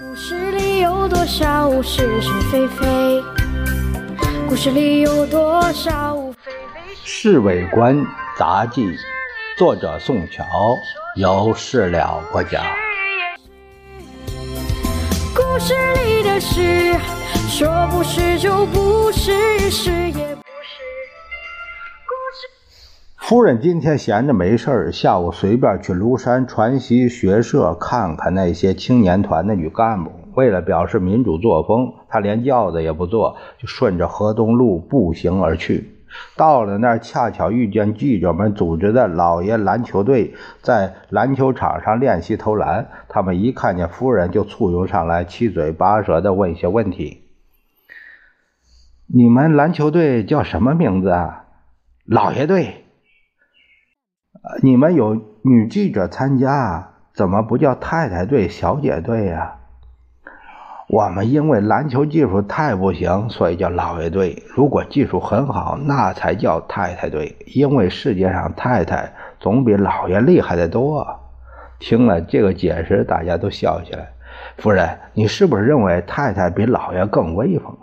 故事里有多少是是非非？故事里有多少非非《侍卫官杂记》，作者宋桥，由事了播讲。故事里的事，说不是就不是，是也不。夫人今天闲着没事儿，下午随便去庐山传习学社看看那些青年团的女干部。为了表示民主作风，她连轿子也不坐，就顺着河东路步行而去。到了那儿，恰巧遇见记者们组织的老爷篮球队在篮球场上练习投篮。他们一看见夫人，就簇拥上来，七嘴八舌地问一些问题：“你们篮球队叫什么名字啊？”“老爷队。”“，你们有女记者参加，怎么不叫太太队、小姐队呀？”我们因为篮球技术太不行，所以叫老爷队。如果技术很好，那才叫太太队。因为世界上太太总比老爷厉害的多。听了这个解释，大家都笑起来。夫人，你是不是认为太太比老爷更威风？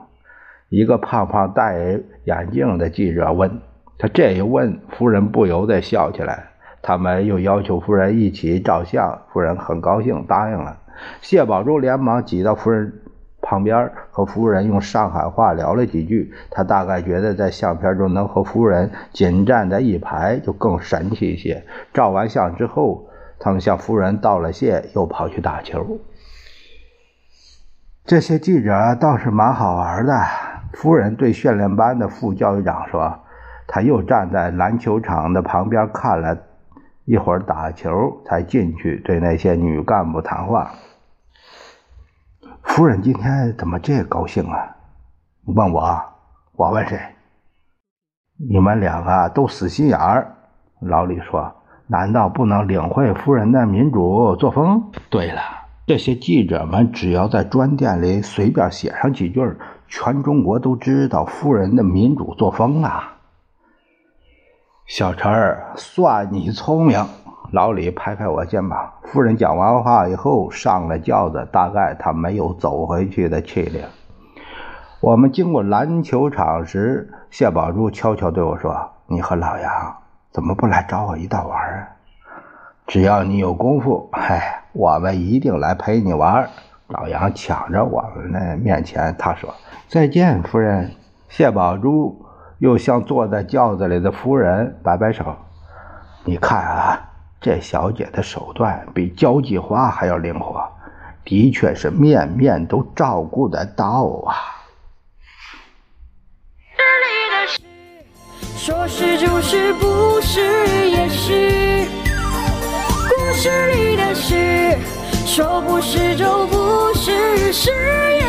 一个胖胖戴眼镜的记者问他。这一问，夫人不由得笑起来。他们又要求夫人一起照相，夫人很高兴，答应了。谢宝珠连忙挤到夫人旁边，和夫人用上海话聊了几句。他大概觉得在相片中能和夫人紧站在一排，就更神气一些。照完相之后，他们向夫人道了谢，又跑去打球。这些记者倒是蛮好玩的。夫人对训练班的副教育长说：“他又站在篮球场的旁边看了一会儿打球，才进去对那些女干部谈话。”夫人今天怎么这高兴啊？问我，我问谁？你们两个都死心眼儿。老李说：“难道不能领会夫人的民主作风？”对了，这些记者们只要在专店里随便写上几句，全中国都知道夫人的民主作风啊。小陈儿，算你聪明。老李拍拍我肩膀。夫人讲完话以后，上了轿子，大概他没有走回去的气力。我们经过篮球场时，谢宝珠悄悄对我说：“你和老杨怎么不来找我一道玩啊？只要你有功夫，嗨，我们一定来陪你玩。”老杨抢着我们的面前，他说：“再见，夫人。”谢宝珠又向坐在轿子里的夫人摆摆手：“你看啊。”这小姐的手段比交际花还要灵活，的确是面面都照顾得到啊。说是就是，不是也是。故事里的事，说不是就不是，是。